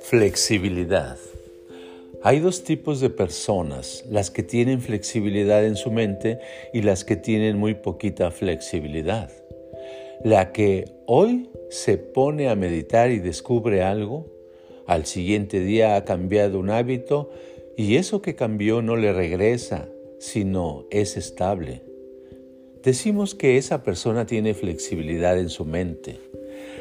Flexibilidad. Hay dos tipos de personas, las que tienen flexibilidad en su mente y las que tienen muy poquita flexibilidad. La que hoy se pone a meditar y descubre algo, al siguiente día ha cambiado un hábito y eso que cambió no le regresa, sino es estable. Decimos que esa persona tiene flexibilidad en su mente.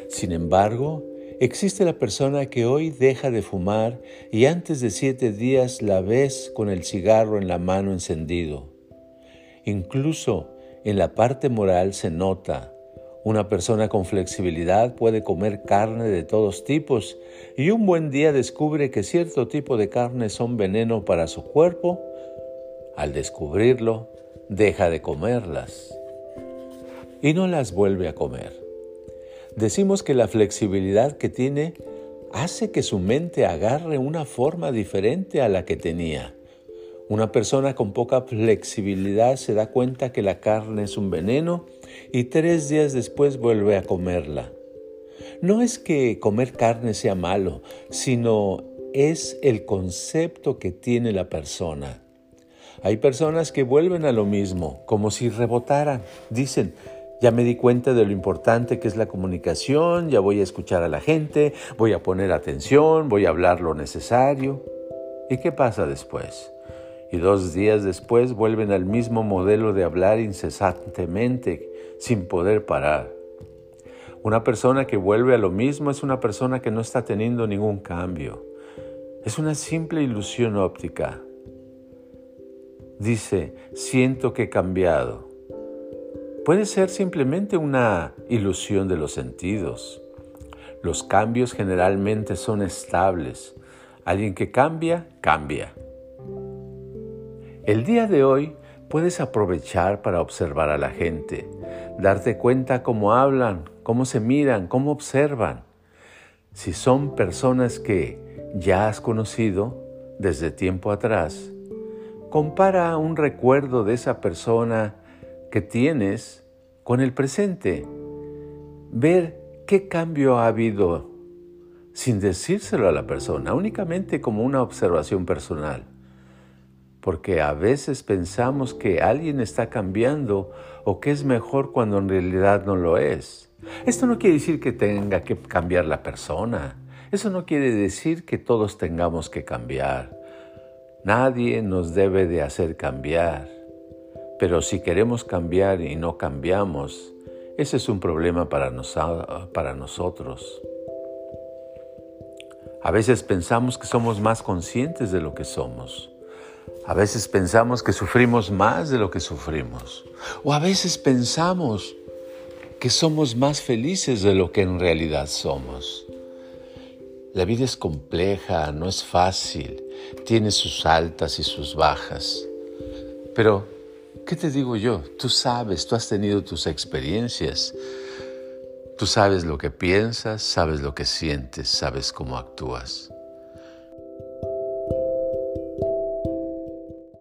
Sin embargo, Existe la persona que hoy deja de fumar y antes de siete días la ves con el cigarro en la mano encendido. Incluso en la parte moral se nota. Una persona con flexibilidad puede comer carne de todos tipos y un buen día descubre que cierto tipo de carne son veneno para su cuerpo. Al descubrirlo, deja de comerlas y no las vuelve a comer. Decimos que la flexibilidad que tiene hace que su mente agarre una forma diferente a la que tenía. Una persona con poca flexibilidad se da cuenta que la carne es un veneno y tres días después vuelve a comerla. No es que comer carne sea malo, sino es el concepto que tiene la persona. Hay personas que vuelven a lo mismo, como si rebotaran. Dicen, ya me di cuenta de lo importante que es la comunicación, ya voy a escuchar a la gente, voy a poner atención, voy a hablar lo necesario. ¿Y qué pasa después? Y dos días después vuelven al mismo modelo de hablar incesantemente, sin poder parar. Una persona que vuelve a lo mismo es una persona que no está teniendo ningún cambio. Es una simple ilusión óptica. Dice, siento que he cambiado puede ser simplemente una ilusión de los sentidos. Los cambios generalmente son estables. Alguien que cambia, cambia. El día de hoy puedes aprovechar para observar a la gente, darte cuenta cómo hablan, cómo se miran, cómo observan. Si son personas que ya has conocido desde tiempo atrás, compara un recuerdo de esa persona que tienes con el presente. Ver qué cambio ha habido sin decírselo a la persona, únicamente como una observación personal. Porque a veces pensamos que alguien está cambiando o que es mejor cuando en realidad no lo es. Esto no quiere decir que tenga que cambiar la persona. Eso no quiere decir que todos tengamos que cambiar. Nadie nos debe de hacer cambiar. Pero si queremos cambiar y no cambiamos, ese es un problema para, para nosotros. A veces pensamos que somos más conscientes de lo que somos. A veces pensamos que sufrimos más de lo que sufrimos. O a veces pensamos que somos más felices de lo que en realidad somos. La vida es compleja, no es fácil, tiene sus altas y sus bajas. Pero ¿Qué te digo yo? Tú sabes, tú has tenido tus experiencias. Tú sabes lo que piensas, sabes lo que sientes, sabes cómo actúas.